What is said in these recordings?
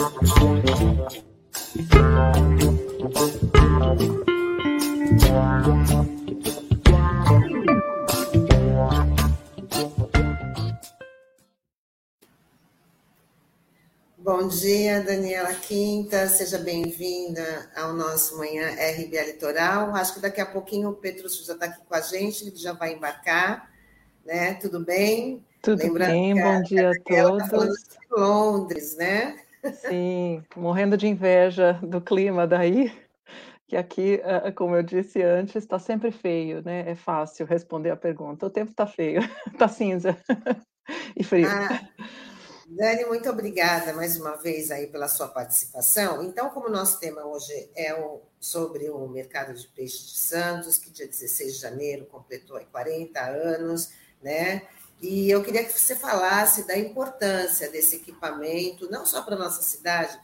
Bom dia, Daniela Quinta, seja bem-vinda ao nosso Manhã RBA Litoral. Acho que daqui a pouquinho o Petrúcio já está aqui com a gente, ele já vai embarcar, né? Tudo bem? Tudo Lembrando bem, bom dia a, a todos. Tá falando de Londres, né? Sim, morrendo de inveja do clima daí, que aqui, ah, como eu disse antes, está sempre feio, né? É fácil responder a pergunta. O tempo está feio, está cinza e frio. Ah. Dani, muito obrigada mais uma vez aí pela sua participação. Então, como o nosso tema hoje é o, sobre o mercado de peixe de Santos, que dia 16 de janeiro completou 40 anos, né? E eu queria que você falasse da importância desse equipamento, não só para a nossa cidade,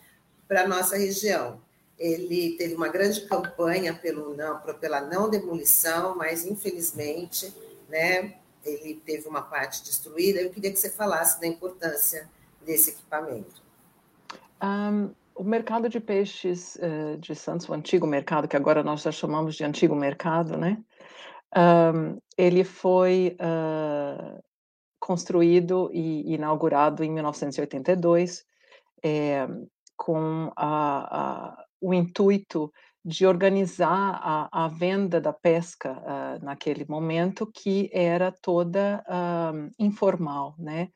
para a nossa região. Ele teve uma grande campanha pelo não, pela não demolição, mas infelizmente, né, ele teve uma parte destruída. Eu queria que você falasse da importância desse equipamento? Um, o mercado de peixes uh, de Santos, o antigo mercado, que agora nós já chamamos de antigo mercado, né? Um, ele foi uh, construído e inaugurado em 1982 é, com a, a, o intuito de organizar a, a venda da pesca uh, naquele momento, que era toda uh, informal, né?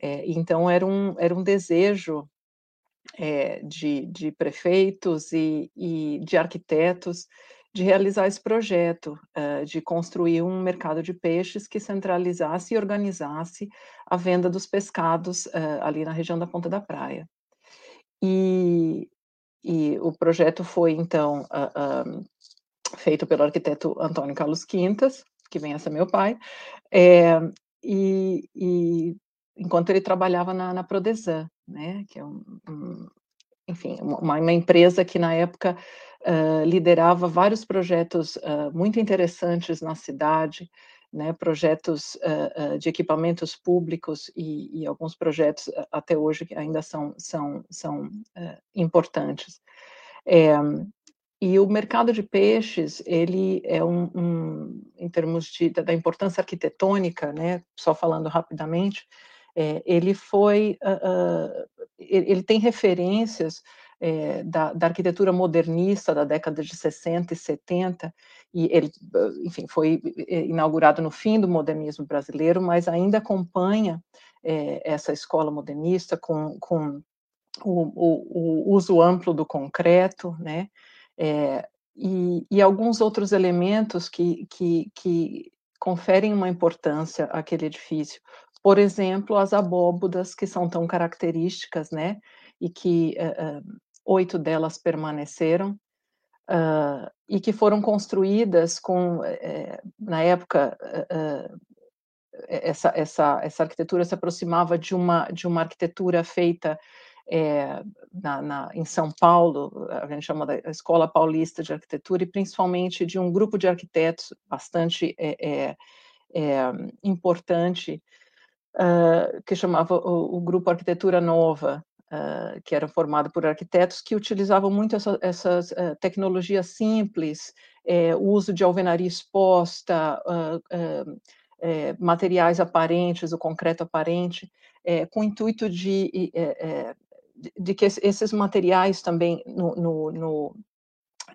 É, então, era um, era um desejo é, de, de prefeitos e, e de arquitetos de realizar esse projeto, uh, de construir um mercado de peixes que centralizasse e organizasse a venda dos pescados uh, ali na região da Ponta da Praia. E, e o projeto foi, então, uh, feito pelo arquiteto Antônio Carlos Quintas, que vem a ser meu pai, é, e, e enquanto ele trabalhava na, na Prodesan, né, que é um, um enfim, uma, uma, empresa que na época uh, liderava vários projetos uh, muito interessantes na cidade, né, projetos uh, de equipamentos públicos e, e, alguns projetos até hoje que ainda são, são, são importantes. É, e o mercado de peixes, ele é um, um em termos de, da importância arquitetônica, né, só falando rapidamente, é, ele foi, uh, uh, ele tem referências é, da, da, arquitetura modernista da década de 60 e 70, e ele, enfim, foi inaugurado no fim do modernismo brasileiro, mas ainda acompanha é, essa escola modernista com, com o, o, o, uso amplo do concreto, né, é, e, e, alguns outros elementos que, que, que conferem uma importância àquele edifício, por exemplo, as abóbodas que são tão características, né, e que uh, oito delas permaneceram, uh, e que foram construídas com, uh, na época, essa, essa, essa arquitetura se aproximava de uma, de uma arquitetura feita é, na, na, em São Paulo, a gente chama da Escola Paulista de Arquitetura, e principalmente de um grupo de arquitetos bastante é, é, importante, uh, que chamava o, o, Grupo Arquitetura Nova, uh, que era formado por arquitetos que utilizavam muito essa, essas uh, tecnologias simples, eh, o uso de alvenaria exposta, eh, materiais aparentes, o concreto aparente, eh, com o intuito de, de que esses materiais também no, no, no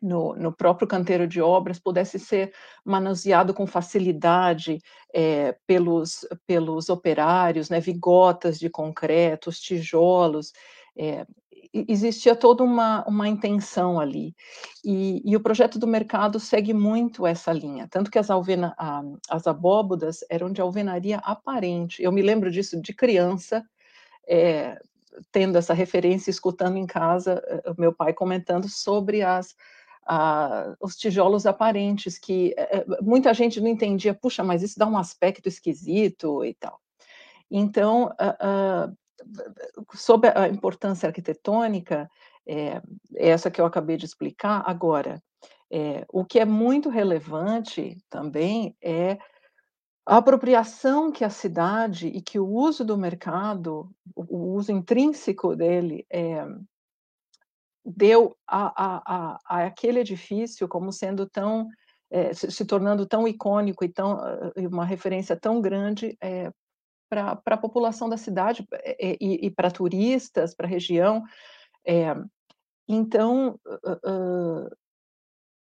no, no, próprio canteiro de obras pudesse ser manuseado com facilidade é, pelos, pelos operários, né, vigotas de concreto, os tijolos, é, existia toda uma, uma intenção ali. E, e, o projeto do mercado segue muito essa linha, tanto que as, alvena, a, as abóbodas eram de alvenaria aparente. Eu me lembro disso de criança, é, tendo essa referência, escutando em casa o meu pai comentando sobre as os tijolos aparentes, que eh, eh, muita gente não entendia, puxa, mas isso dá um aspecto esquisito e tal. Então, uh, uh, sobre a importância arquitetônica, é, essa que eu acabei de explicar, agora, é, o que é muito relevante também é a apropriação que a cidade e que o uso do mercado, o uso intrínseco dele, é, deu a, a, a, aquele edifício como sendo tão é, se, se, tornando tão icônico e tão uma referência tão grande é, para a população da cidade e, e para turistas, para a região. então, uh,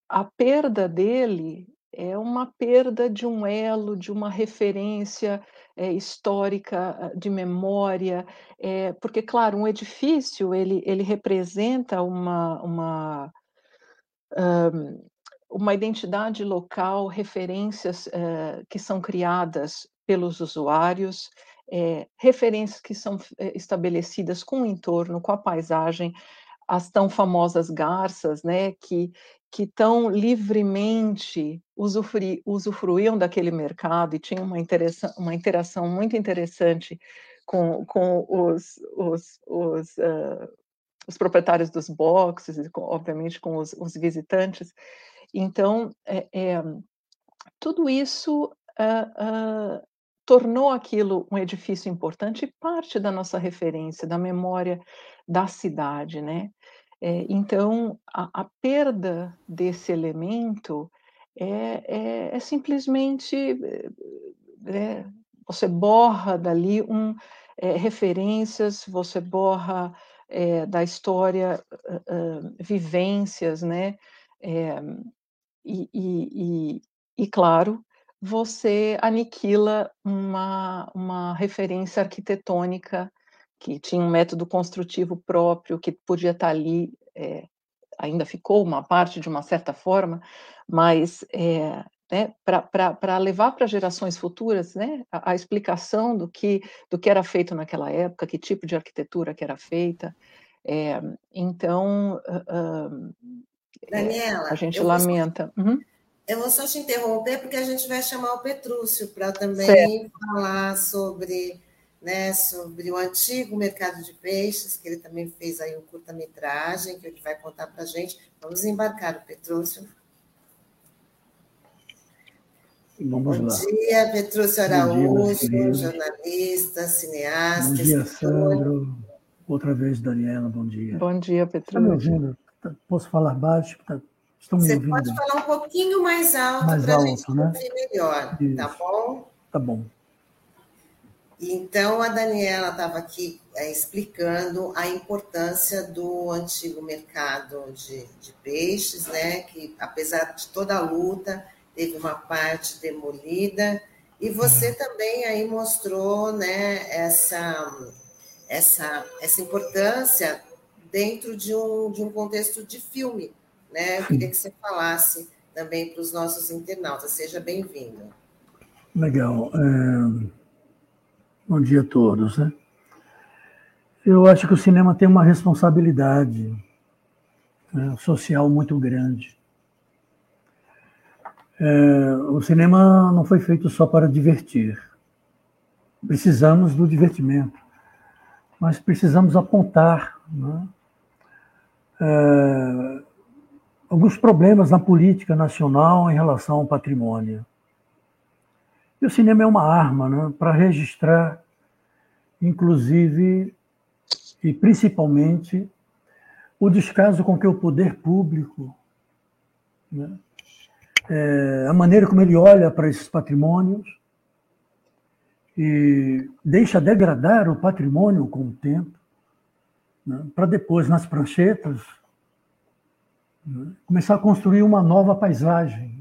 a perda dele é uma perda de um elo, de uma referência é, histórica, ah, de memória, é, porque, claro, um edifício ele, ele representa uma, uma, um, uma identidade local, referências é, que são criadas pelos usuários, referências que são estabelecidas com o entorno, com a paisagem, as tão famosas garças, né, que, que tão livremente usufruíam daquele mercado e tinham uma, uma interação muito interessante com, com os, os, os, uh, os proprietários dos boxes e, com, obviamente, com os, os, visitantes. Então, é, é, tudo isso uh, uh, tornou aquilo um edifício importante e parte da nossa referência, da memória da cidade, né? É, então, a, a, perda desse elemento é, é, é simplesmente é, você borra dali um, é, referências, você borra é, da história uh, uh, vivências, né? E, e, e, e, claro, você aniquila uma, uma referência arquitetônica que tinha um método construtivo próprio, que podia estar ali, é, ainda ficou uma parte de uma certa forma, mas é, né, para levar para gerações futuras né, a, a, explicação do que, do que era feito naquela época, que tipo de arquitetura que era feita. É, então, uh, Daniela, a gente lamenta. Uhum. Eu vou só te interromper, porque a gente vai chamar o Petrúcio para também certo. falar sobre né, sobre o antigo mercado de peixes, que ele também fez aí um curta-metragem, que ele vai contar para a gente. Vamos embarcar o Petrúcio. Vamos Bom lá. dia, Petrúcio Araújo, dia, cineasta, cineasta. Bom dia, Sandro. Outra vez, Daniela, bom dia. Bom dia, Petrúcio. Me ouvindo? Tá, posso falar baixo? Tá, estão me Você ouvindo? pode falar um pouquinho mais alto para a gente né? ouvir melhor, tá Isso. tá bom? Tá bom. Então, a Daniela estava aqui é, explicando a importância do antigo mercado de, de, peixes, né? que, apesar de toda a luta, teve uma parte demolida. E você uhum. também aí mostrou né, essa, essa, essa importância dentro de um, de um contexto de filme. Né? Eu queria que você falasse também para os nossos internautas. Seja bem-vindo. Legal. É... Bom dia a todos. Né? Eu acho que o cinema tem uma responsabilidade né, social muito grande. É, o cinema não foi feito só para divertir. Precisamos do divertimento, mas precisamos apontar né, é, alguns problemas na política nacional em relação ao patrimônio. E o cinema é uma arma né, para registrar, inclusive e principalmente, o descaso com que o poder público, né, é, a maneira como ele olha para esses patrimônios e deixa degradar o patrimônio com o tempo, né, para depois, nas pranchetas, né, começar a construir uma nova paisagem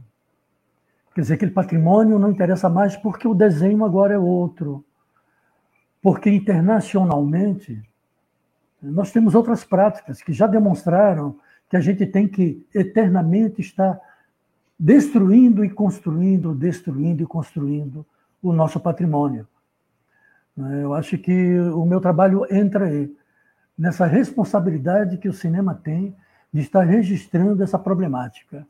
Quer dizer, aquele patrimônio não interessa mais porque o desenho agora é outro. Porque internacionalmente nós temos outras práticas que já demonstraram que a gente tem que eternamente estar destruindo e construindo, destruindo e construindo o nosso patrimônio. Eu acho que o meu trabalho entra aí, nessa responsabilidade que o cinema tem de estar registrando essa problemática.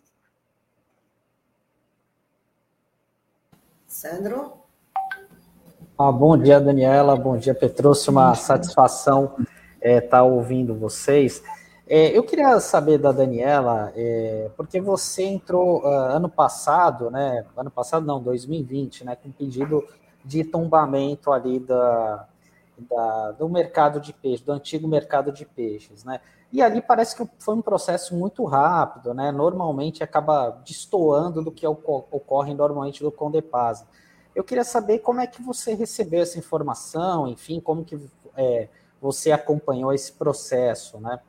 Sandro? Ah, bom dia, Daniela. Bom dia, Petrúcio. Uma satisfação estar é, tá ouvindo vocês. É, eu queria saber da Daniela, é, porque você entrou uh, ano passado, né? Ano passado não, 2020, né? Com pedido de tombamento ali da, da, do mercado de peixes, do antigo mercado de peixes, né? E ali parece que foi um processo muito rápido, né? Normalmente acaba destoando do que ocorre normalmente do Condepasa. Eu queria saber como é que você recebeu essa informação, enfim, como que é, você acompanhou esse processo, né?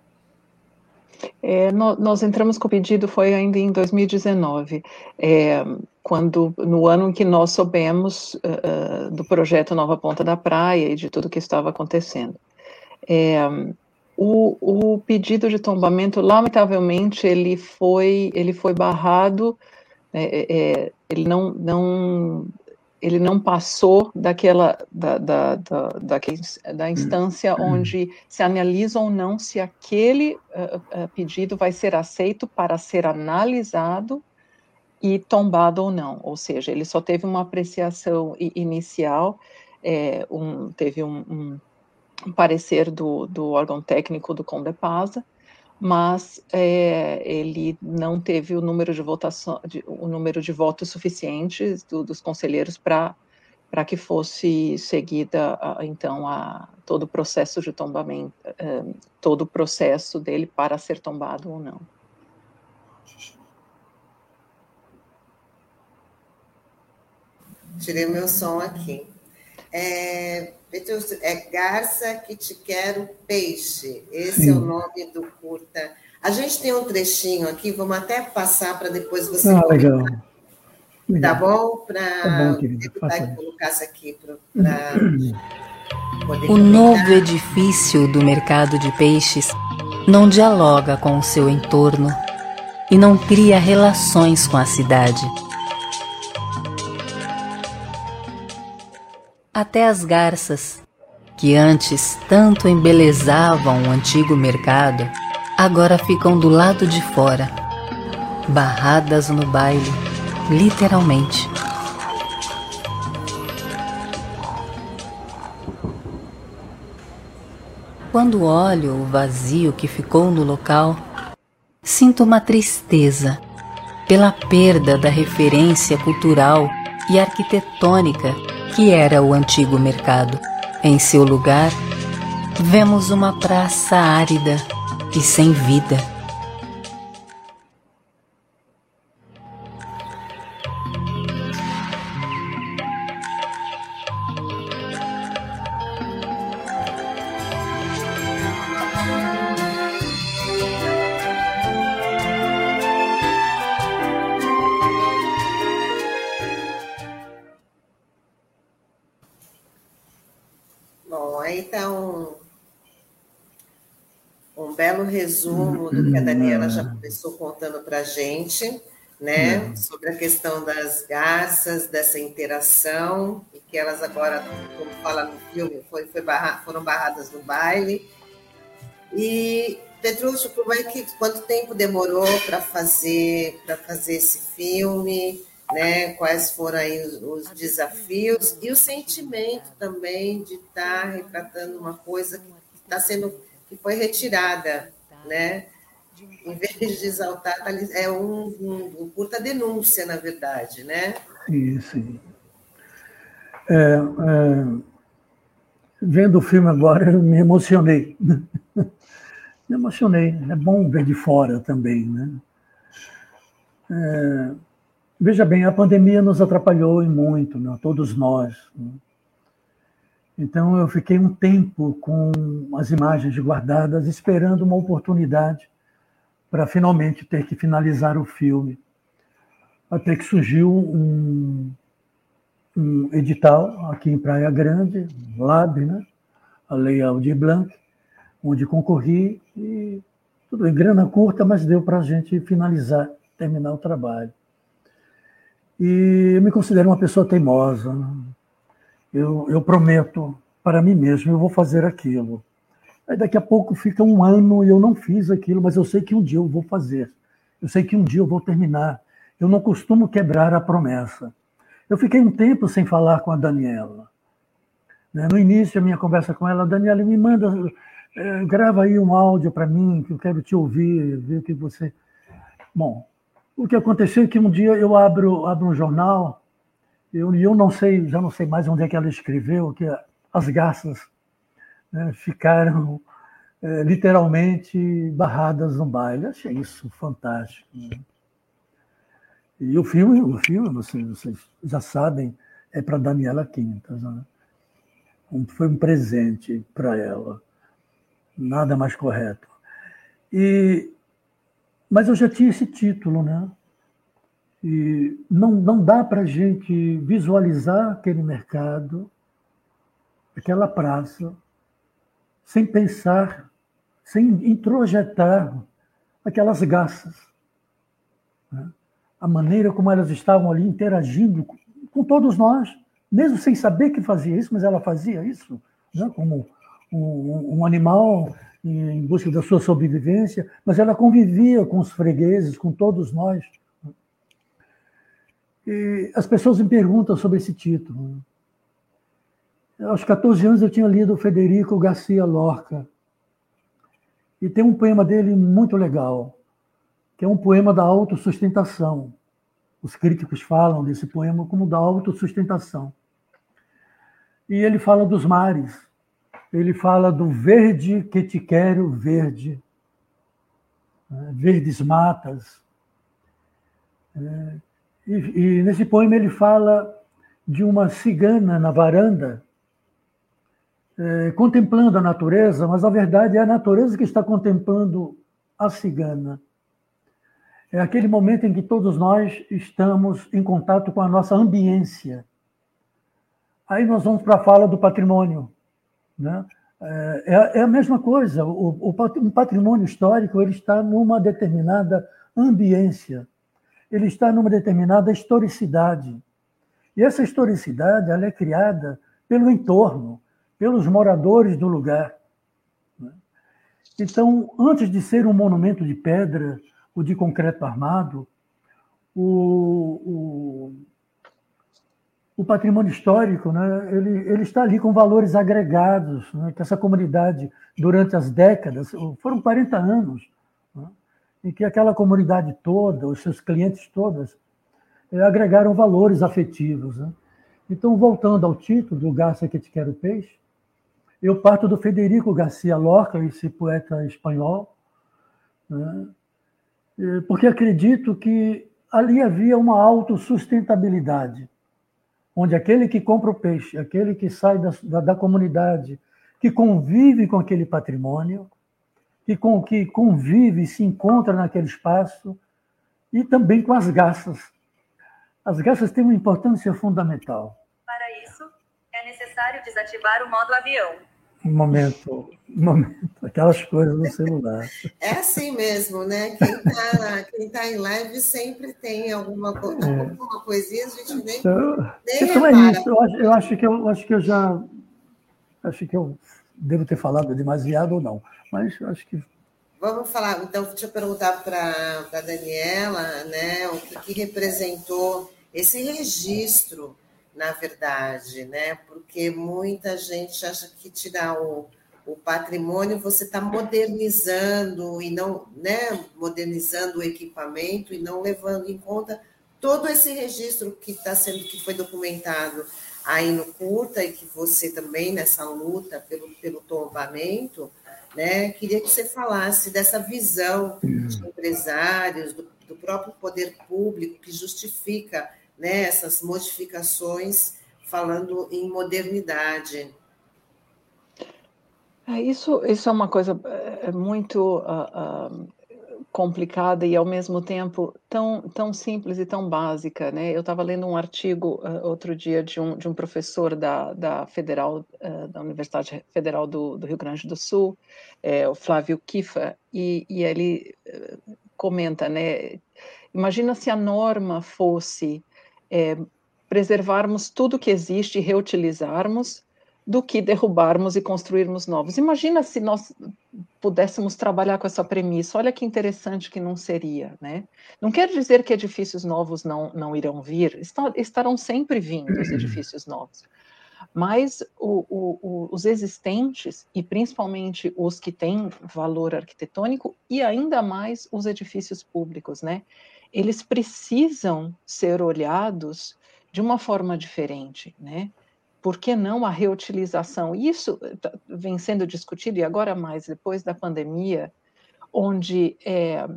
É, nós entramos com o pedido foi ainda em 2019, é, quando no ano em que nós soubemos uh, do projeto Nova Ponta da Praia e de tudo que estava acontecendo. É, o, o, pedido de tombamento, lamentavelmente, ele foi ele foi barrado, é, ele não não ele não passou daquela da, da, da, da, da instância hum. onde se analisa ou não se aquele uh, uh, pedido vai ser aceito para ser analisado e tombado ou não. Ou seja, ele só teve uma apreciação inicial, é, um, teve um, um, parecer do, do órgão técnico do Condepasa, mas é, ele não teve o número de votação, de, o número de votos suficientes do, dos conselheiros para para que fosse seguida então a todo o processo de tombamento, é, todo o processo dele para ser tombado ou não. Tirei meu som aqui. É, é Garça que te quero peixe. Esse Sim. é o nome do curta. A gente tem um trechinho aqui, vamos até passar para depois você. Ah, legal. Tá bom? Para tá que colocasse aqui para. O novo edifício do mercado de peixes não dialoga com o seu entorno e não cria relações com a cidade. Até as garças, que antes tanto embelezavam o antigo mercado, agora ficam do lado de fora, barradas no baile, literalmente. Quando olho o vazio que ficou no local, sinto uma tristeza pela perda da referência cultural e arquitetônica que era o antigo mercado. Em seu lugar, vemos uma praça árida e sem vida. Resumo do que a Daniela já começou contando para a gente, né, uhum. sobre a questão das garças, dessa interação, e que elas agora, como fala no filme, foi, foi barra, foram barradas no baile. E, Petrúcio, como é que, quanto tempo demorou para fazer, fazer esse filme? Né, quais foram aí os, os, desafios e o sentimento também de estar tá retratando uma coisa que está sendo que foi retirada né? Em vez de exaltar, tá é um, um, um curta denúncia, na verdade, né? Sim, sim. É, é, vendo o filme agora, eu me emocionei. me emocionei. É bom ver de fora também, né? É, veja bem, a pandemia nos atrapalhou em muito, né? todos nós. Né? Então eu fiquei um tempo com as imagens guardadas, esperando uma oportunidade para finalmente ter que finalizar o filme. Até que surgiu um, um edital aqui em Praia Grande, LAB, né? a Lei Aldir Blanc, onde concorri e tudo em grana curta, mas deu para a gente finalizar, terminar o trabalho. E eu me considero uma pessoa teimosa, né? Eu, eu prometo para mim mesmo, eu vou fazer aquilo. Aí daqui a pouco fica um ano e eu não fiz aquilo, mas eu sei que um dia eu vou fazer. Eu sei que um dia eu vou terminar. Eu não costumo quebrar a promessa. Eu fiquei um tempo sem falar com a Daniela. Né, no início, a minha conversa com ela, Daniela, me manda, é, grava aí um áudio para mim, que eu quero te ouvir, ver o que você. Bom, o que aconteceu é que um dia eu abro, abro um jornal eu, eu não sei, já não sei mais onde é que ela escreveu, que as garças né, ficaram é, literalmente barradas no baile. Achei isso fantástico. Né? E o filme, o filme, vocês, vocês já sabem, é para Daniela Quintas. Né? Foi um presente para ela. Nada mais correto. E, mas eu já tinha esse título, né? E não, não dá para a gente visualizar aquele mercado, aquela praça, sem pensar, sem introjetar aquelas garças. Né? A maneira como elas estavam ali interagindo com, todos nós, mesmo sem saber que fazia isso, mas ela fazia isso, né? como um, um animal em busca da sua sobrevivência, mas ela convivia com os fregueses, com todos nós. E as pessoas me perguntam sobre esse título. Aos 14 anos eu tinha lido Federico Garcia Lorca. E tem um poema dele muito legal, que é um poema da autossustentação. Os críticos falam desse poema como da autossustentação. E ele fala dos mares, ele fala do verde que te quero verde, né? verdes matas. É, e, e nesse poema ele fala de uma cigana na varanda, é, contemplando a natureza, mas a verdade é a natureza que está contemplando a cigana. É aquele momento em que todos nós estamos em contato com a nossa ambiência. Aí nós vamos para a fala do patrimônio. Né? É, é a mesma coisa. O, o, um patrimônio histórico ele está numa determinada ambiência, ele está numa determinada historicidade. E essa historicidade ela é criada pelo entorno, pelos moradores do lugar. Né? Então, antes de ser um monumento de pedra ou de concreto armado, o, o o patrimônio histórico, né, ele, ele está ali com valores agregados, né, que essa comunidade, durante as décadas, foram 40 anos, em que aquela comunidade toda, os seus clientes todas, eh, agregaram valores afetivos. Né. Então, voltando ao título do Garcia que te quero peixe, eu parto do Federico Garcia Lorca, esse poeta espanhol, né, porque acredito que ali havia uma autossustentabilidade onde aquele que compra o peixe, aquele que sai da, da, da comunidade, que convive com aquele patrimônio, que, com, que convive, se encontra naquele espaço, e também com as garças. As garças têm uma importância fundamental. Para isso, é necessário desativar o modo avião um momento, um momento, aquelas coisas no celular. É assim mesmo, né? Quem está quem tá em live sempre tem alguma, é. alguma coisinha, a gente nem, então, nem então é isso. Eu acho, eu acho, que eu acho que eu já acho que eu devo ter falado demasiado ou não, mas acho que Vamos falar, então, deixa eu perguntar para a Daniela, né, o que, que representou esse registro na verdade, né? Porque muita gente acha que tirar o, o patrimônio você está modernizando e não, né? Modernizando o equipamento e não levando em conta todo esse registro que está sendo que foi documentado aí no curta e que você também nessa luta pelo, pelo tombamento, né? Queria que você falasse dessa visão de empresários, do, do próprio poder público que justifica né, essas modificações falando em modernidade. É, isso, isso é uma coisa é, é muito uh, uh, complicada e ao mesmo tempo tão, tão simples e tão básica, né? Eu estava lendo um artigo uh, outro dia de um, de um professor da, da Federal, da Universidade Federal do, do, Rio Grande do Sul, é, o Flávio Kifa, e, e ele comenta, né? Imagina se a norma fosse é, preservarmos tudo que existe e reutilizarmos do que derrubarmos e construirmos novos. Imagina se nós pudéssemos trabalhar com essa premissa. Olha que interessante que não seria, né? Não quer dizer que edifícios novos não, não irão vir, estarão sempre vindo os edifícios novos. Mas o, o, os existentes, e principalmente os que têm valor arquitetônico, e ainda mais os edifícios públicos, né? eles precisam ser olhados de uma forma diferente, né? Por que não a reutilização? Isso tá, vem sendo discutido, e agora mais depois da pandemia, onde é,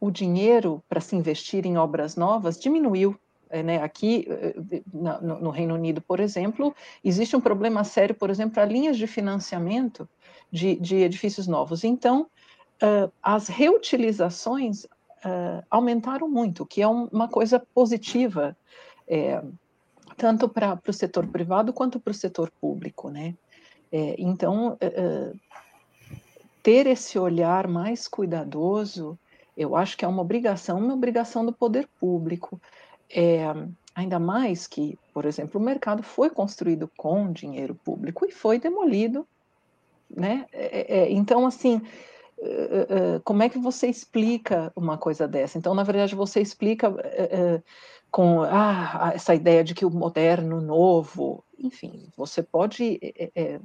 o dinheiro para se investir em obras novas diminuiu. É, né? Aqui eh, no, no Reino Unido, por exemplo, existe um problema sério, por exemplo, para linhas de financiamento de, de edifícios novos. Então, uh, as reutilizações uh, aumentaram muito, o que é um, uma coisa positiva. É, tanto para o setor privado quanto para o setor público, né? É, então, é, é, ter esse olhar mais cuidadoso, eu acho que é uma obrigação, uma obrigação do poder público. É, ainda mais que, por exemplo, o mercado foi construído com dinheiro público e foi demolido, né? É, é, então, assim, como é que você explica uma coisa dessa? Então, na verdade, você explica com ah, essa ideia de que o moderno, novo, enfim, você pode é, é,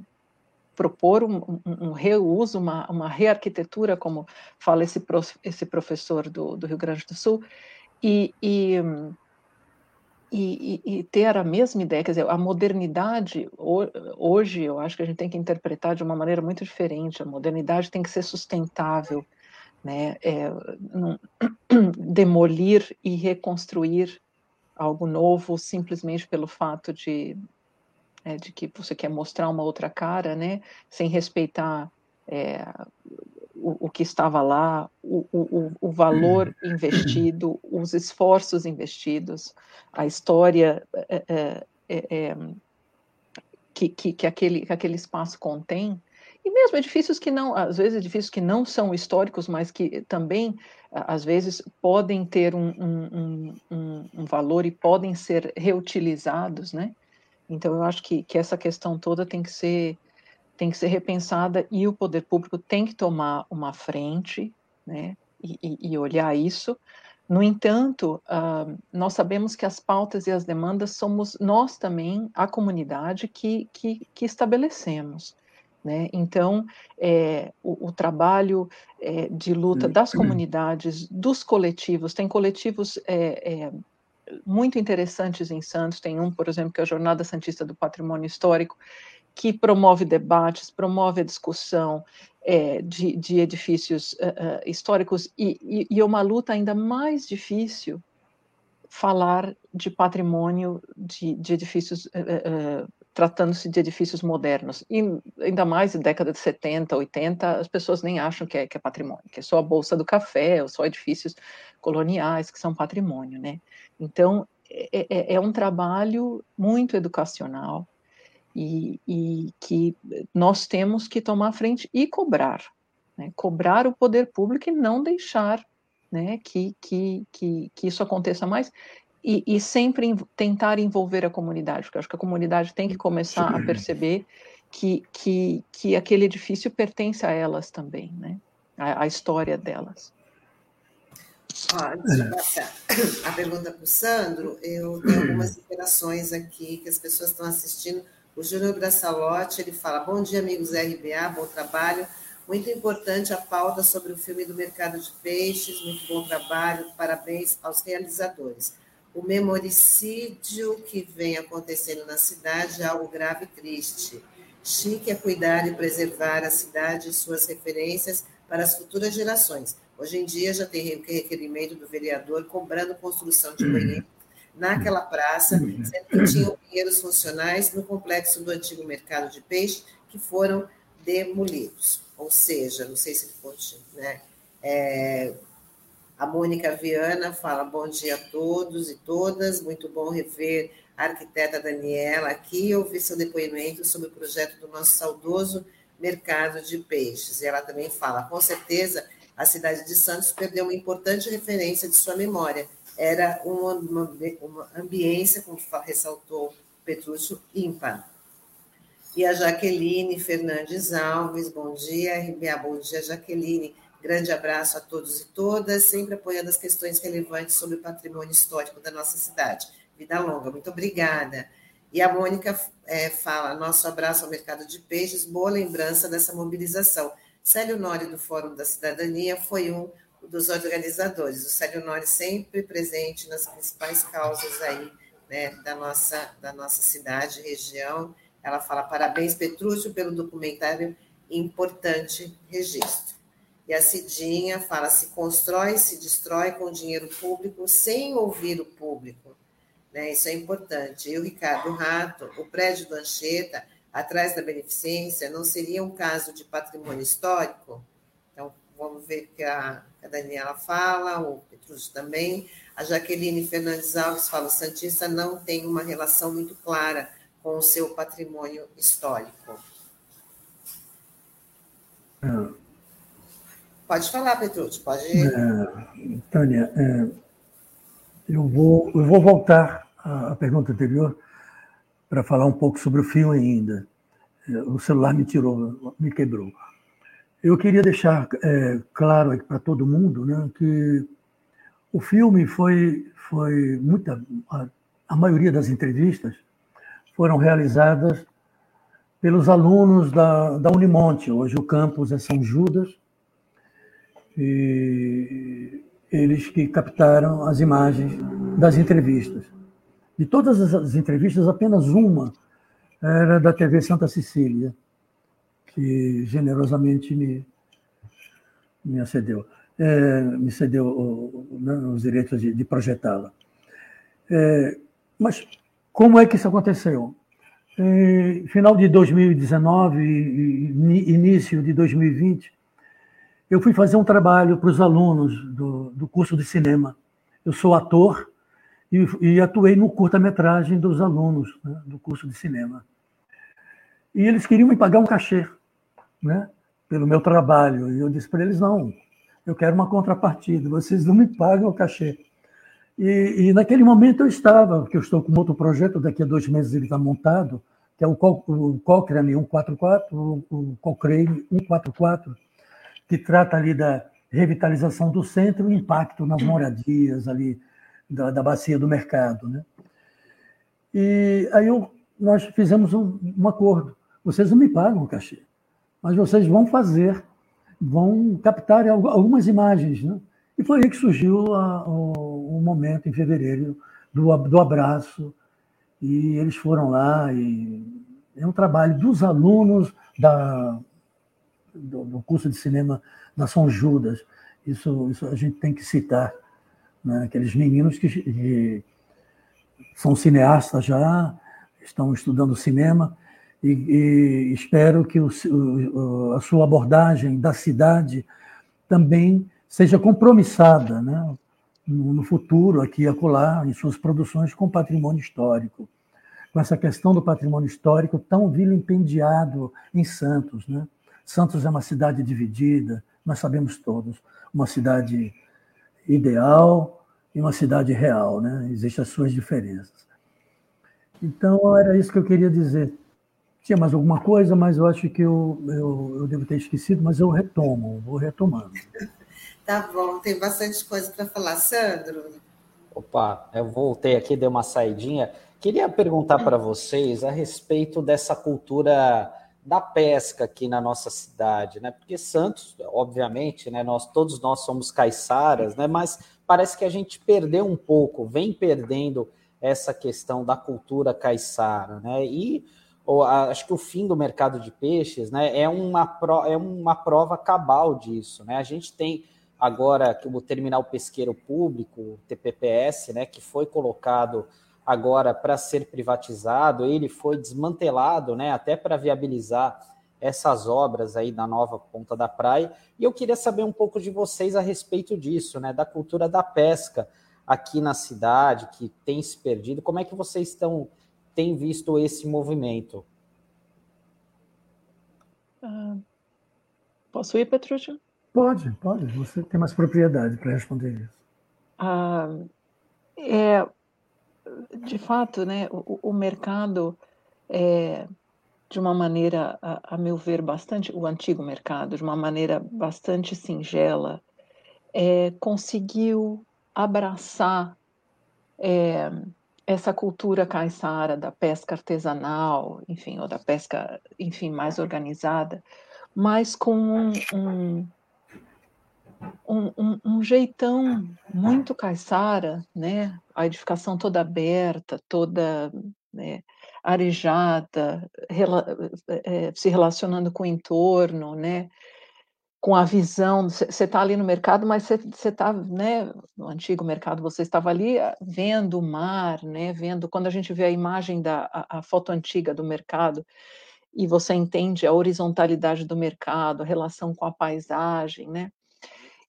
propor um, um, um, reuso, uma, uma rearquitetura, como fala esse, prof, esse professor do, do, Rio Grande do Sul, e, e, e, e, ter a mesma ideia, quer dizer, a modernidade, hoje eu acho que a gente tem que interpretar de uma maneira muito diferente, a modernidade tem que ser sustentável, né, é, não, demolir e reconstruir algo novo simplesmente pelo fato de, é, de que você quer mostrar uma outra cara, né? Sem respeitar é, o, o, que estava lá, o, o, o, valor investido, os esforços investidos, a história é, é, é, é que, que, que, aquele, que aquele espaço contém. E mesmo edifícios que não, às vezes edifícios que não são históricos, mas que também, às vezes, podem ter um, um, um, um valor e podem ser reutilizados, né? Então, eu acho que, que essa questão toda tem que ser tem que ser repensada e o poder público tem que tomar uma frente, né? E, e olhar isso. No entanto, uh, nós sabemos que as pautas e as demandas somos nós também, a comunidade, que, que, que estabelecemos. Né? Então, é, o, o, trabalho é, de luta hum, das hum. comunidades, dos coletivos, tem coletivos é, muito interessantes em Santos, tem um, por exemplo, que é a Jornada Santista do Patrimônio Histórico, que promove debates, promove a discussão de, de, edifícios uh, uh, históricos, e, e, e é uma luta ainda mais difícil falar de patrimônio de, de edifícios uh, tratando-se de edifícios modernos. E ainda mais em década de 70, 80, as pessoas nem acham que é, que é patrimônio, que é só a Bolsa do Café, ou só edifícios coloniais que são patrimônio, né? Então, é, é, é um trabalho muito educacional e, e, que nós temos que tomar frente e cobrar, né? Cobrar o poder público e não deixar né, que, que, que, que isso aconteça mais e, e, sempre tentar envolver a comunidade, porque eu acho que a comunidade tem que começar a perceber que, que, que aquele edifício pertence a elas também, né? A, a história delas. Ó, deixa eu passar a pergunta para o Sandro. Eu tenho algumas interações aqui que as pessoas estão assistindo. O Júnior Braçalotti, ele fala, bom dia, amigos RBA, bom trabalho. Muito importante a pauta sobre o filme do mercado de peixes, muito bom trabalho, parabéns aos realizadores o memoricídio que vem acontecendo na cidade é algo grave e triste. Chique é cuidar e preservar a cidade e suas referências para as futuras gerações. Hoje em dia já tem requerimento do vereador cobrando construção de banheiro naquela praça, sendo que tinham banheiros funcionais no complexo do antigo mercado de peixe que foram demolidos. Ou seja, não sei se né? É, a Mônica Viana fala: bom dia a todos e todas, muito bom rever a arquiteta Daniela aqui e ouvir seu depoimento sobre o projeto do nosso saudoso mercado de peixes. E ela também fala: com certeza, a cidade de Santos perdeu uma importante referência de sua memória. Era uma, uma, uma ambiência, como ressaltou Petrúcio, ímpar. E a Jaqueline Fernandes Alves, bom dia, RBA, bom dia, Jaqueline. Grande abraço a todos e todas, sempre apoiando as questões relevantes sobre o patrimônio histórico da nossa cidade. Vida longa, muito obrigada. E a Mônica é, fala: nosso abraço ao mercado de peixes, boa lembrança dessa mobilização. Célio Nori, do Fórum da Cidadania, foi um dos organizadores. O Célio Nori sempre presente nas principais causas aí né, da, nossa, da nossa cidade, região. Ela fala: parabéns, Petrúcio, pelo documentário importante registro. E a Cidinha fala: se constrói, se destrói com dinheiro público sem ouvir o público. Né? Isso é importante. E o Ricardo Rato, o prédio do Anchieta, atrás da Beneficência, não seria um caso de patrimônio histórico? Então, vamos ver o que a, a Daniela fala, o Petrúcio também. A Jaqueline Fernandes Alves fala: o Santista não tem uma relação muito clara com o seu patrimônio histórico. É. Pode falar, Petrúcio, pode. É, Tânia, é, eu, vou, eu vou voltar à pergunta anterior para falar um pouco sobre o fio ainda. É, o celular me tirou, me quebrou. Eu queria deixar é, claro para todo mundo né, que o filme foi, foi muita. A, a maioria das entrevistas foram realizadas pelos alunos da, da Unimonte. Hoje o campus é São Judas. E eles que captaram as imagens das entrevistas. De todas as entrevistas, apenas uma era da TV Santa Cecília, que generosamente me, me acedeu, é, me cedeu né, os direitos de, de projetá-la. É, mas como é que isso aconteceu? Em final de 2019 e início de 2020, eu fui fazer um trabalho para os alunos do, do curso de cinema. Eu sou ator e, e atuei no curta-metragem dos alunos né, do curso de cinema. E eles queriam me pagar um cachê né, pelo meu trabalho. E eu disse para eles: não, eu quero uma contrapartida, vocês não me pagam o cachê. E, e naquele momento eu estava, porque eu estou com outro projeto, daqui a dois meses ele está montado, que é o, o Cochrane 144, o, o Cochrane 144, que trata ali da revitalização do centro e impacto nas moradias ali da, da bacia do mercado. Né? E aí eu, nós fizemos um, um acordo. Vocês não me pagam o cachê, mas vocês vão fazer, vão captar algumas imagens. Né? E foi aí que surgiu a, o, o, momento, em fevereiro, do, do abraço. E eles foram lá e é um trabalho dos alunos da, do, do curso de cinema da São Judas. Isso, isso a gente tem que citar né? aqueles meninos que, são cineastas já, estão estudando cinema, e, e espero que o, o, a sua abordagem da cidade também seja compromissada né? no, no futuro, aqui e acolá, em suas produções com patrimônio histórico. Com essa questão do patrimônio histórico tão vilipendiado em Santos. Né? Santos é uma cidade dividida, nós sabemos todos, uma cidade ideal e uma cidade real, né? Existem as suas diferenças. Então, era isso que eu queria dizer. Tinha mais alguma coisa, mas eu acho que eu, eu, eu devo ter esquecido, mas eu retomo, vou retomando. Tá bom, tem bastante coisa para falar. Sandro? Opa, eu voltei aqui, dei uma saidinha. Queria perguntar para vocês a respeito dessa cultura da pesca aqui na nossa cidade, né? Porque Santos, obviamente, né? Nós todos nós somos caiçaras, né? Mas parece que a gente perdeu um pouco, vem perdendo essa questão da cultura caiçara, né? E acho que o fim do mercado de peixes, né? É uma pro, é uma prova cabal disso, né? A gente tem agora o terminal pesqueiro público, TPPS, né? Que foi colocado agora para ser privatizado, ele foi desmantelado, né, até para viabilizar essas obras aí na nova ponta da praia. E eu queria saber um pouco de vocês a respeito disso, né, da cultura da pesca aqui na cidade, que tem se perdido. Como é que vocês estão têm visto esse movimento? Uh, posso ir, Petrúcio? Pode, pode. Você tem mais propriedade para responder isso. Uh, é, de fato, né, o, o mercado, é, de uma maneira, a, a, meu ver, bastante, o antigo mercado, de uma maneira bastante singela, é, conseguiu abraçar é, essa cultura caiçara da pesca artesanal, enfim, ou da pesca, enfim, mais organizada, mas com um, um um, um, jeitão muito caiçara, né? A edificação toda aberta, toda né, arejada, rela, é, se relacionando com o entorno, né? com a visão, você está ali no mercado, mas você está, né, no antigo mercado, você estava ali ah, vendo o mar, né, vendo, quando a gente vê a imagem da a, a foto antiga do mercado, e você entende a horizontalidade do mercado, a relação com a paisagem, né,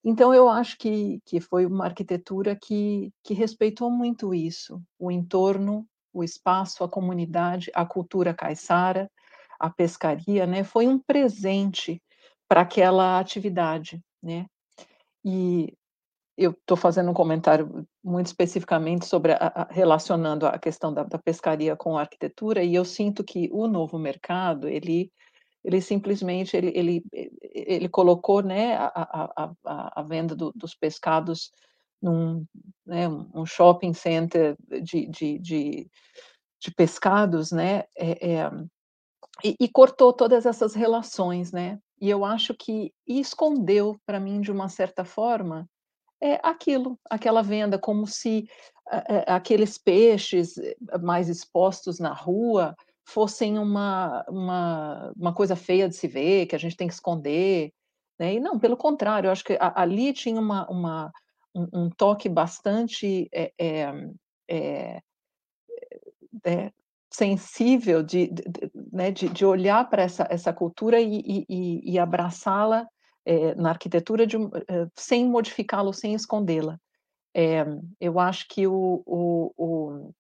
então eu acho que, que foi uma arquitetura que, que respeitou muito isso, o entorno, o espaço, a comunidade, a cultura caiçara, a pescaria, né, foi um presente para aquela atividade, né? E eu estou fazendo um comentário muito especificamente sobre a, a, relacionando a questão da, da, pescaria com a arquitetura e eu sinto que o novo mercado ele ele simplesmente ele, ele, ele colocou né a, a, a, venda do, dos pescados num né, um shopping center de, de, de, de pescados né é, é, e, e cortou todas essas relações né. E eu acho que escondeu para mim, de uma certa forma, é aquilo, aquela venda, como se aqueles peixes eh, mais expostos na rua fossem uma, uma, uma coisa feia de se ver, que a gente tem que esconder. Né? E não, pelo contrário, eu acho que ali tinha uma, uma um, um, toque bastante é, é, é, sensível de, de, né, de, de olhar para essa, essa cultura e, e, e abraçá-la é, na arquitetura de, é, sem modificá-la, sem escondê-la. É, eu acho que o, o, o,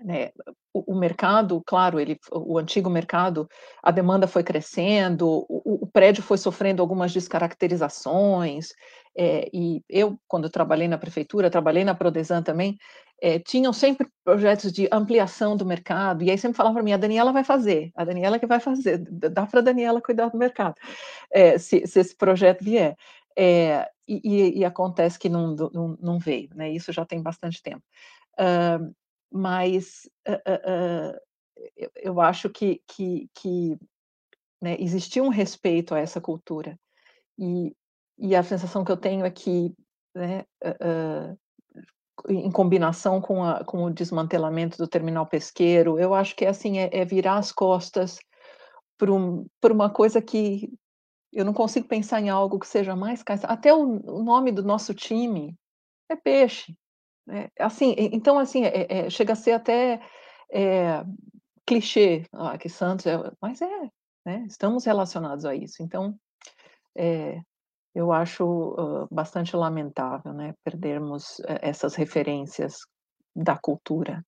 né, o, mercado, claro, ele, o antigo mercado, a demanda foi crescendo, o, o prédio foi sofrendo algumas descaracterizações, é, e eu, quando trabalhei na prefeitura, trabalhei na Prodesan também, é, tinham sempre projetos de ampliação do mercado, e aí sempre falavam para mim, a Daniela vai fazer, a Daniela que vai fazer, dá para a Daniela cuidar do mercado, é, se, se, esse projeto vier. É, e, e, acontece que não, não, não, veio, né? isso já tem bastante tempo. Uh, mas uh, uh, eu, acho que, que, que né, existia um respeito a essa cultura, e, e a sensação que eu tenho é que né, uh, em combinação com, a, com, o desmantelamento do terminal pesqueiro, eu acho que é assim, é, é virar as costas por, um, uma coisa que eu não consigo pensar em algo que seja mais até o, o nome do nosso time é peixe, né? assim, então assim é, é, chega a ser até é, clichê, ah, que Santos é, mas é, né? estamos relacionados a isso, então é, eu acho uh, bastante lamentável, né, perdermos uh, essas referências da cultura.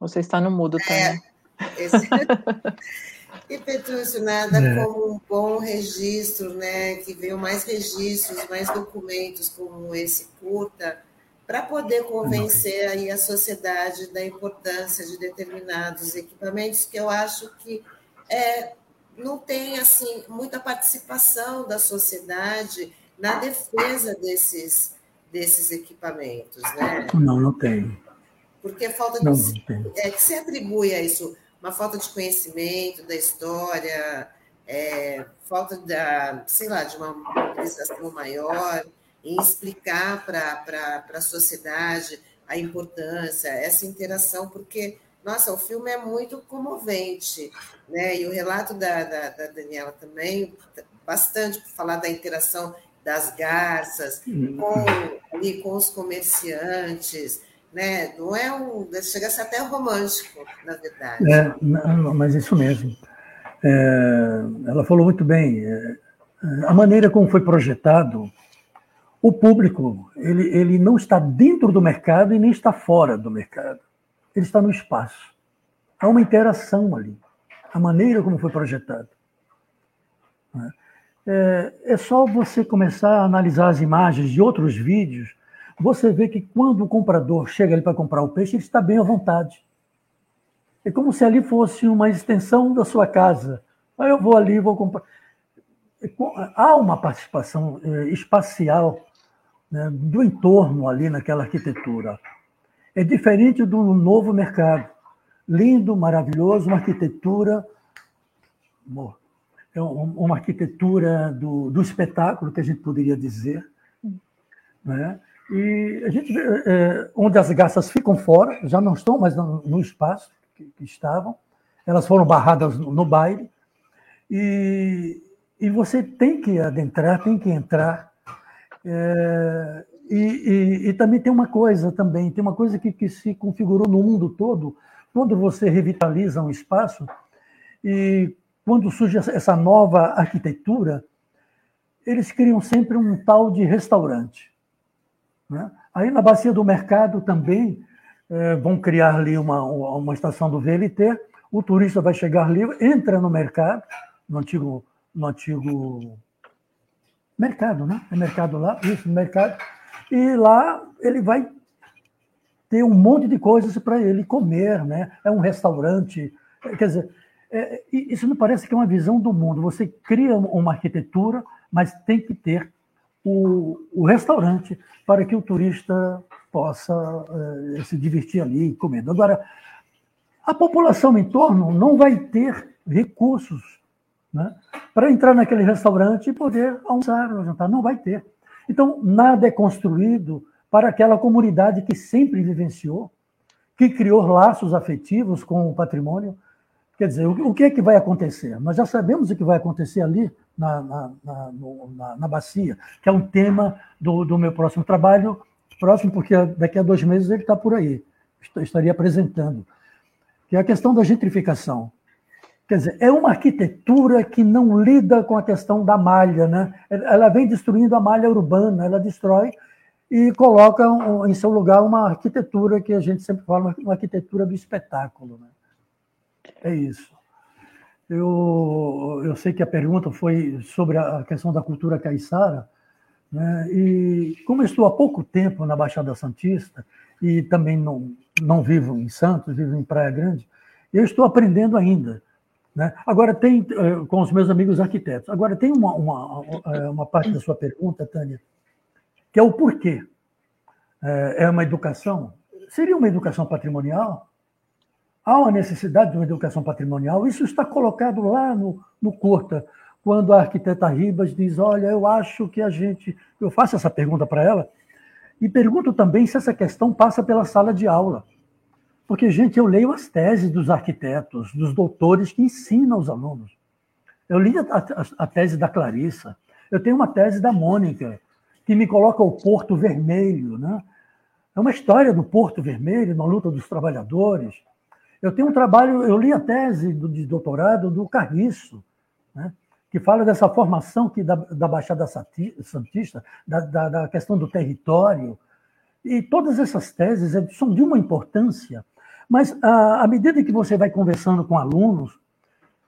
Você está no mudo, Tânia. É, esse... e Petrúcio, nada é. como um bom registro, né, que veio mais registros, mais documentos como esse curta, para poder convencer aí a sociedade da importância de determinados equipamentos que eu acho que é, não tem assim muita participação da sociedade na defesa desses desses equipamentos, né? Não, não tem. Porque falta de, não, não é que se atribui a isso uma falta de conhecimento da história, é, falta da, sei lá, de uma mobilização maior em explicar para a sociedade a importância, essa interação, porque, nossa, o filme é muito comovente, né? E o relato da, da, da Daniela também, bastante, para falar da interação das garças com, ali, com os comerciantes, né? Não é um. Chega a ser até romântico, na verdade. É, mas isso mesmo. É, ela falou muito bem. É, a maneira como foi projetado o público ele, ele não está dentro do mercado e nem está fora do mercado. Ele está no espaço. Há uma interação ali. A maneira como foi projetado. É, é só você começar a analisar as imagens de outros vídeos, você vê que quando o comprador chega ali para comprar o peixe, ele está bem à vontade. É como se ali fosse uma extensão da sua casa. Aí eu vou ali, vou comprar. É há uma participação é, espacial né, do entorno ali naquela arquitetura. É diferente do novo mercado. Lindo, maravilhoso, uma arquitetura é uma arquitetura do, do espetáculo, que a gente poderia dizer. Né? E a gente vê é, onde as garças ficam fora, já não estão mais no, no espaço que, que, estavam, elas foram barradas no, no baile, e, e você tem que adentrar, tem que entrar. É, e, e, e, também tem uma coisa também, tem uma coisa que, que se configurou no mundo todo, quando você revitaliza um espaço e quando surge essa nova arquitetura, eles criam sempre um tal de restaurante. Né? Aí na Bacia do Mercado também é, vão criar ali uma, uma estação do VLT, o turista vai chegar ali, entra no mercado, no antigo, no antigo mercado, né? É mercado lá, isso, mercado, e lá ele vai ter um monte de coisas para ele comer, né? É um restaurante, quer dizer, é, isso me parece que é uma visão do mundo. Você cria uma arquitetura, mas tem que ter o, o restaurante para que o turista possa é, se divertir ali comendo. Agora, a população em torno não vai ter recursos né, para entrar naquele restaurante e poder almoçar ou jantar. Não vai ter. Então, nada é construído para aquela comunidade que sempre vivenciou, que criou laços afetivos com o patrimônio, Quer dizer, o, que é que vai acontecer? Nós já sabemos o que vai acontecer ali na, na, na, na, na bacia, que é um tema do, do meu próximo trabalho, próximo porque daqui a dois meses ele está por aí, estaria apresentando, que é a questão da gentrificação. Quer dizer, é uma arquitetura que não lida com a questão da malha, né? Ela vem destruindo a malha urbana, ela destrói e coloca em seu lugar uma arquitetura que a gente sempre fala, uma arquitetura do espetáculo. Né? É isso. Eu, eu sei que a pergunta foi sobre a questão da cultura caiçara, né? e como estou há pouco tempo na Baixada Santista, e também não, não vivo em Santos, vivo em Praia Grande, eu estou aprendendo ainda. Né? Agora, tem, eh, com os meus amigos arquitetos, agora tem uma, uma, eh, uma parte da sua pergunta, Tânia, que é o porquê. É, é uma educação? Seria uma educação patrimonial? Há uma necessidade de uma educação patrimonial. Isso está colocado lá no, no Corta, quando a arquiteta Ribas diz: Olha, eu acho que a gente. Eu faço essa pergunta para ela, e pergunto também se essa questão passa pela sala de aula. Porque, gente, eu leio as teses dos arquitetos, dos doutores que ensinam os alunos. Eu li a, a, a tese da Clarissa, eu tenho uma tese da Mônica, que me coloca o Porto Vermelho. Né? É uma história do Porto Vermelho, na luta dos trabalhadores. Eu tenho um trabalho, eu li a tese do, de doutorado do Carriço, né, que fala dessa formação que, da, da Baixada Santista, da, da, da, questão do território. E todas essas teses são de uma importância, mas à medida que você vai conversando com alunos,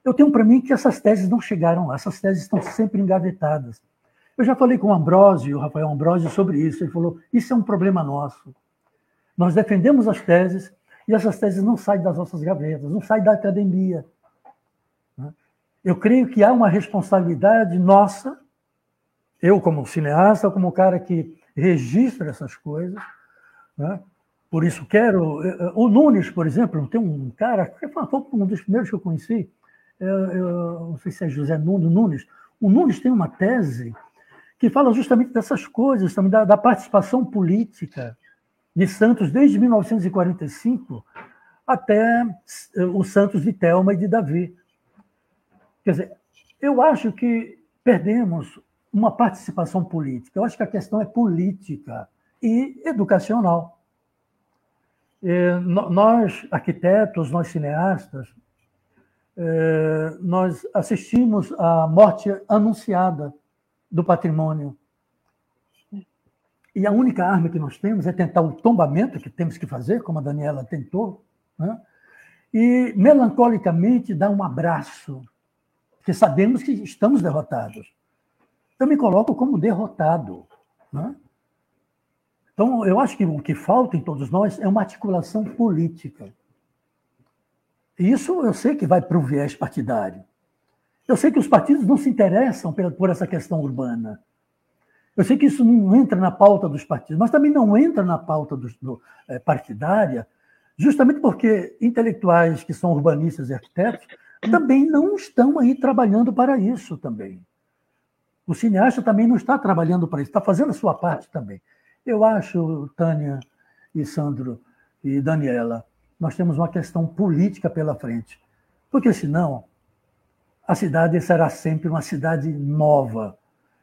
eu tenho para mim que essas teses não chegaram lá, essas teses estão sempre engavetadas. Eu já falei com o Ambrósio, o Rafael Ambrósio, sobre isso. Ele falou: isso é um problema nosso. Nós defendemos as teses, e essas teses não saem das nossas gavetas, não saem da academia. Né? Eu creio que há uma responsabilidade nossa, eu como cineasta, como cara que registra essas coisas, né? por isso quero. O Nunes, por exemplo, tem um cara, foi um dos primeiros que eu conheci, eu, eu não sei se é José Nunes. O Nunes tem uma tese que fala justamente dessas coisas, também da participação política de Santos desde 1945 até eh, o Santos de Telma e de Davi. Quer dizer, eu acho que perdemos uma participação política. Eu acho que a questão é política e educacional. E nós, arquitetos, nós cineastas, eh, nós assistimos à morte anunciada do patrimônio e a única arma que nós temos é tentar o tombamento, que temos que fazer, como a Daniela tentou, né? e melancolicamente dar um abraço, porque sabemos que estamos derrotados. Eu me coloco como derrotado. Né? Então, eu acho que o que falta em todos nós é uma articulação política. E isso eu sei que vai para o viés partidário. Eu sei que os partidos não se interessam por essa questão urbana. Eu sei que isso não entra na pauta dos partidos, mas também não entra na pauta do, do, é, partidária, justamente porque intelectuais que são urbanistas e arquitetos também não estão aí trabalhando para isso também. O cineasta também não está trabalhando para isso, está fazendo a sua parte também. Eu acho, Tânia e Sandro e Daniela, nós temos uma questão política pela frente. Porque senão a cidade será sempre uma cidade nova.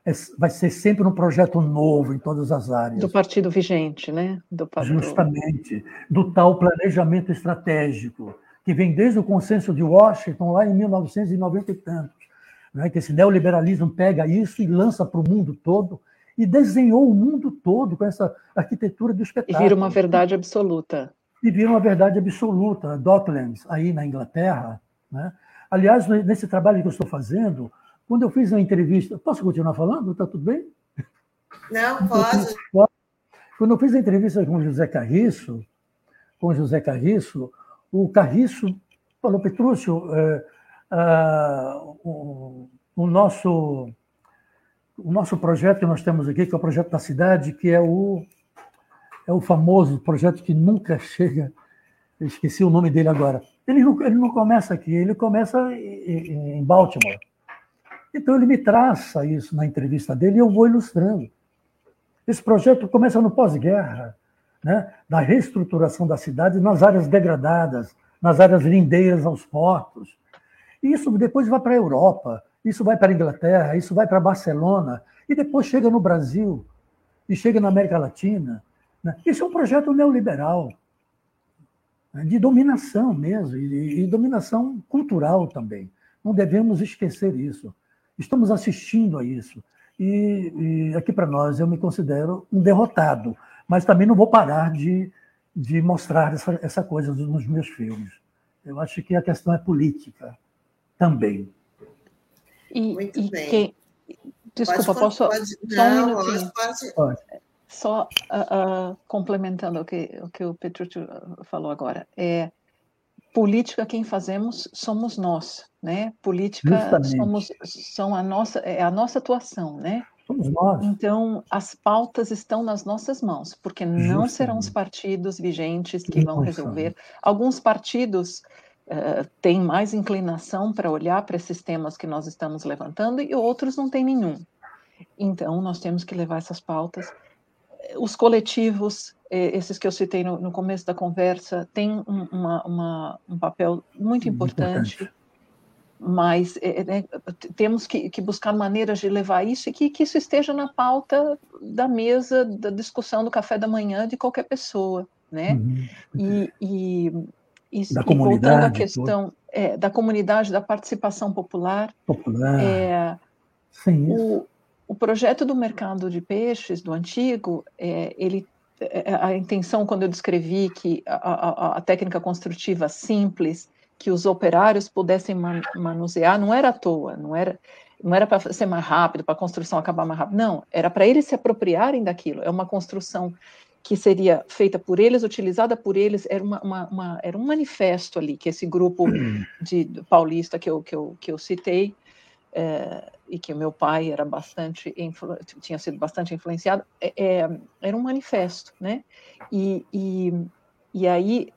É, vai ser sempre um projeto novo em todas as áreas. Do partido vigente, né? Do partido... Justamente. Do tal planejamento estratégico, que vem desde o consenso de Washington, lá em 1990 e tantos. Né? Que esse neoliberalismo pega isso e lança para o mundo todo e desenhou o mundo todo com essa arquitetura do espetáculo. E vira uma verdade absoluta. E vira uma verdade absoluta. Docklands, aí na Inglaterra, né? Aliás, nesse trabalho que eu estou fazendo, quando eu fiz uma entrevista. Posso continuar falando? Está tudo bem? Não, pode. Quando eu fiz a entrevista com o José Carriço, com o José Carriço, o Carriço falou, Petrúcio, é, o, o, nosso, o nosso projeto que nós temos aqui, que é o projeto da cidade, que é o, é o famoso projeto que nunca chega, esqueci o nome dele agora, ele não, ele não começa aqui, ele começa em, em Baltimore. Então ele me traça isso na entrevista dele e eu vou ilustrando. Esse projeto começa no pós-guerra, né, da reestruturação da cidade nas áreas degradadas, nas áreas lindeiras aos portos. E isso depois vai para a Europa, isso vai para a Inglaterra, isso vai para Barcelona, e depois chega no Brasil, e chega na América Latina. Né? Isso é um projeto neoliberal. Né, de dominação mesmo, e, e dominação cultural também. Não devemos esquecer isso. Estamos assistindo a isso. E, e aqui para nós eu me considero um derrotado, mas também não vou parar de, de mostrar essa, essa coisa nos meus filmes. Eu acho que a questão é política também. E, Muito e bem. Quem... Desculpa, pode, posso. Pode, só um minutinho. Pode, pode. Só uh, uh, complementando o que o, que o Petruccio falou agora, é política quem fazemos somos nós, né? Política Justamente. somos são a nossa é a nossa atuação, né? Somos nós. Então as pautas estão nas nossas mãos, porque não Justamente. serão os partidos vigentes que vão resolver. Alguns partidos uh, têm mais inclinação para olhar para esses temas que nós estamos levantando e outros não têm nenhum. Então nós temos que levar essas pautas os coletivos, eh, esses que eu citei no, no começo da conversa, têm um, uma, uma, um papel muito importante, importante. mas é, temos que, que, buscar maneiras de levar isso e que, que, isso esteja na pauta da mesa da discussão do café da manhã de qualquer pessoa, né? Uhum. E, e, e, da e voltando à questão é, da comunidade, da participação popular, popular. É, Sim, o, o projeto do mercado de peixes, do antigo, é, ele, é, a intenção, quando eu descrevi que a, a, a técnica construtiva simples, que os operários pudessem man, manusear, não era à toa, não era, não era para ser mais rápido, para a construção acabar mais rápido, não, era para eles se apropriarem daquilo. É uma construção que seria feita por eles, utilizada por eles, era, uma, uma, uma era um manifesto ali, que esse grupo de, de paulista que eu, que eu, que eu citei, é, e que o meu pai era bastante tinha sido bastante influenciado é, é, era um manifesto né? E, e, e aí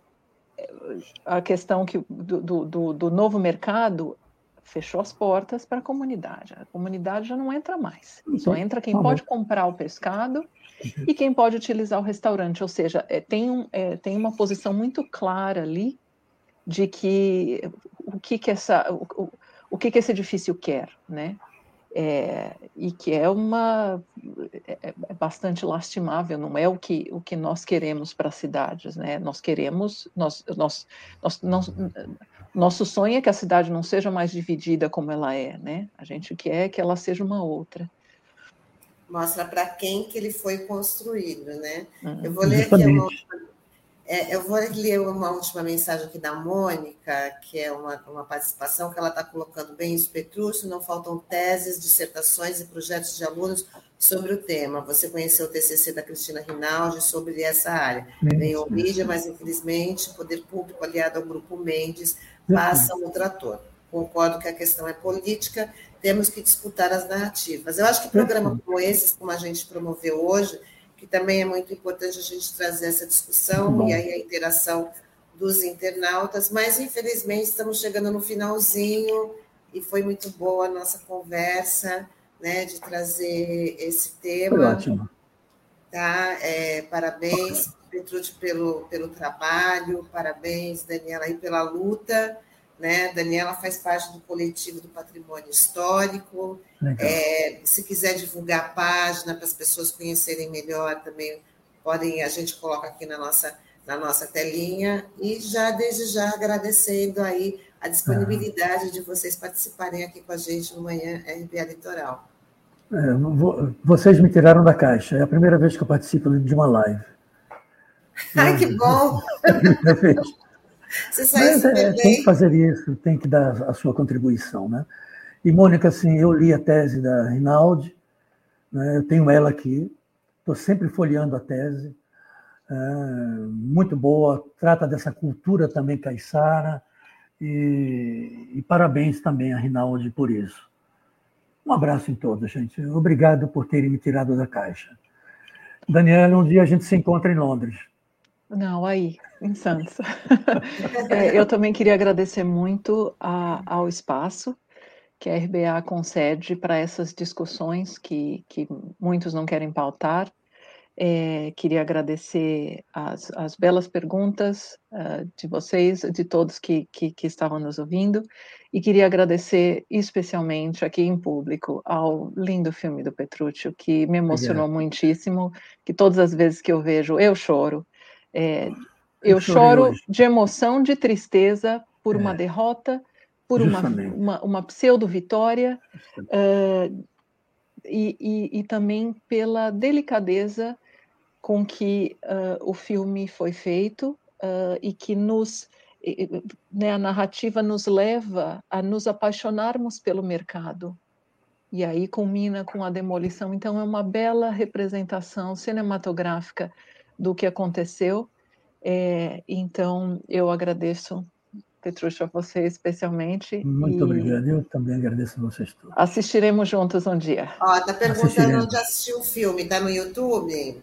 a questão que do, do, do novo mercado fechou as portas para a comunidade. A comunidade já não entra mais. Só entra quem pode comprar o pescado e quem pode utilizar o restaurante. Ou seja é, tem um, é, tem uma posição muito clara ali de que o que que essa o, o que, que esse edifício quer, né? É, e que é uma é, é, bastante lastimável, não é o que, o que nós queremos para as cidades, né? Nós queremos, nós, nós, nós, nós, nosso sonho é que a cidade não seja mais dividida como ela é, né? A gente quer que ela seja uma outra. Mostra para quem que ele foi construído, né? Uhum. Eu vou ler aqui uma, é, eu vou ler uma última mensagem aqui da Mônica, que é uma, uma participação que ela está colocando bem isso, Petrúcio, não faltam teses, dissertações e projetos de alunos sobre o tema. Você conheceu o TCC da Cristina Rinaldi sobre essa área. Veio o mídia, mas infelizmente o poder público aliado ao Grupo Mendes passa no trator. Concordo que a questão é política, temos que disputar as narrativas. Eu acho que programas como esses, como a gente promoveu hoje, que também é muito importante a gente trazer essa discussão e aí a interação dos internautas, mas infelizmente estamos chegando no finalzinho e foi muito boa a nossa conversa, né, de trazer esse tema. Foi ótimo. Tá? É, parabéns, Petrucci, pelo, pelo trabalho, parabéns, Daniela, aí pela luta. Né? Daniela faz parte do coletivo do patrimônio histórico. É, se quiser divulgar a página para as pessoas conhecerem melhor, também podem, a gente coloca aqui na nossa, na nossa telinha. E já, desde já, agradecendo aí a disponibilidade ah. de vocês participarem aqui com a gente no Manhã RBA Litoral. É, vocês me tiraram da caixa. É a primeira vez que eu participo de uma live. Ai, que bom! Você saiu Mas, é, Tem que fazer isso, tem que dar a sua contribuição, né? E, Mônica, assim, eu li a tese da Rinaldi, né? eu tenho ela aqui, estou sempre folheando a tese, é, muito boa, trata dessa cultura também caiçara, e, e parabéns também a Rinaldi por isso. Um abraço em todos, gente. Obrigado por terem me tirado da caixa. Daniela, um dia a gente se encontra em Londres. Não, aí, em Santos. é, eu também queria agradecer muito a, ao espaço que a RBA concede para essas discussões que, que muitos não querem pautar. É, queria agradecer as, as belas perguntas uh, de vocês, de todos que, que, que, estavam nos ouvindo, e queria agradecer especialmente aqui em público ao lindo filme do Petrúcio, que me emocionou Obrigado. muitíssimo, que todas as vezes que eu vejo, eu choro. É, eu, eu choro de emoção, de tristeza por é. uma derrota, por uma, uma, uma pseudo-vitória, uh, e, e, e, também pela delicadeza com que uh, o filme foi feito uh, e que nos né, a narrativa nos leva a nos apaixonarmos pelo mercado. E aí culmina com a demolição. Então, é uma bela representação cinematográfica do que aconteceu. É, então, eu agradeço, Petrucha, a você especialmente. Muito e... obrigado, eu também agradeço a vocês todos. Assistiremos juntos um dia. Ó, tá perguntando onde assistiu o filme, tá no YouTube?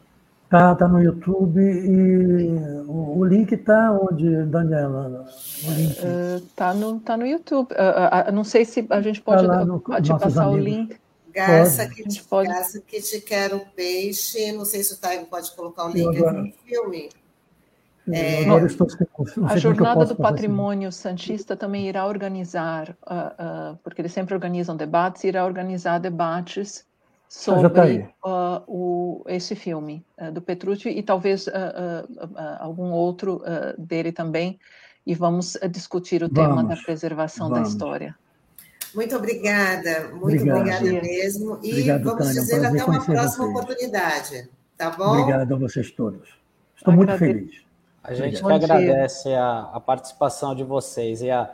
Tá, tá no YouTube e o, o link tá onde, Daniela? O link. Uh, tá, no, tá no YouTube. Uh, uh, não sei se a gente pode tá no, te passar amigos. o link. Garça que, te, pode... Garça que te quer o peixe. Não sei se o Taigo pode colocar o link agora... no filme. É, agora estou sem, a é Jornada do Patrimônio assim. Santista também irá organizar, porque eles sempre organizam debates, irá organizar debates ah, tá sobre uh, o, esse filme uh, do Petrucci e talvez uh, algum outro dele também, e vamos discutir o vamos, tema da preservação vamos. da história. Muito obrigada, muito Obrigado. obrigada mesmo. E Obrigado, vamos Tânia, dizer até uma próxima vocês. oportunidade, tá bom? Obrigado a vocês todos. Estou muito feliz. A gente que agradece a, a participação de vocês e a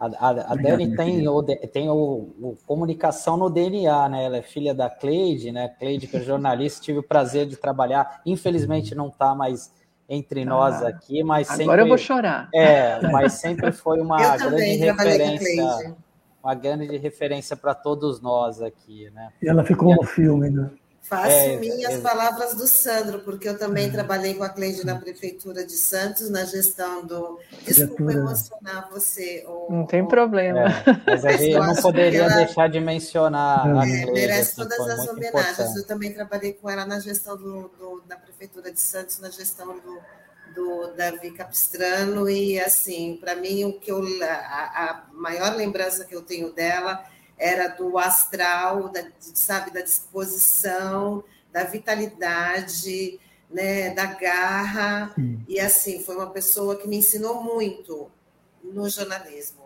a, a, a Dani tem, o, tem o, o, comunicação no DNA, né? Ela é filha da Cleide, né? Cleide, que é jornalista, tive o prazer de trabalhar. Infelizmente não está mais entre nós ah, aqui, mas agora sempre. Agora eu vou chorar. É, mas sempre foi uma grande referência. Uma grande referência para todos nós aqui, né? E ela ficou no filme, né? Faço é, minhas é, palavras do Sandro, porque eu também uhum. trabalhei com a Cleide na Prefeitura de Santos, na gestão do. Desculpa emocionar você. Ou, não tem problema. É, mas a gente não poderia ela... deixar de mencionar a é, Cleide. Merece assim, todas as homenagens. Importante. Eu também trabalhei com ela na gestão do, do, da Prefeitura de Santos, na gestão do, do Davi Capistrano, e assim, para mim, o que eu, a, a maior lembrança que eu tenho dela era do astral, da, sabe, da disposição, da vitalidade, né, da garra. Sim. E assim, foi uma pessoa que me ensinou muito no jornalismo.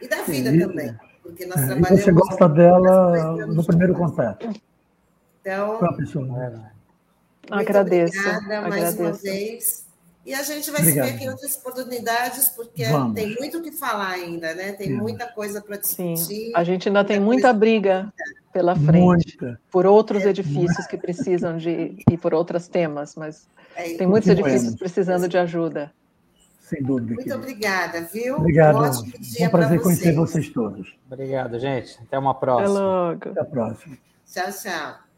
E da vida Sim. também. Porque nós é, trabalhamos. Você gosta dela no primeiro contato. Então. Pessoa. Né? Agradeço. Obrigada mais agradeço. uma vez. E a gente vai Obrigado. se ver aqui em outras oportunidades, porque Vamos. tem muito o que falar ainda, né? Tem Sim. muita coisa para discutir. Sim. A gente ainda tem muita briga pela frente, muita. por outros é. edifícios que precisam de e por outros temas, mas é tem muitos edifícios precisando de ajuda. Sem dúvida. Muito obrigada, viu? Obrigado. Um ótimo dia um prazer conhecer vocês todos. Obrigado, gente. Até uma próxima. Até logo. Até a próxima. Tchau, tchau.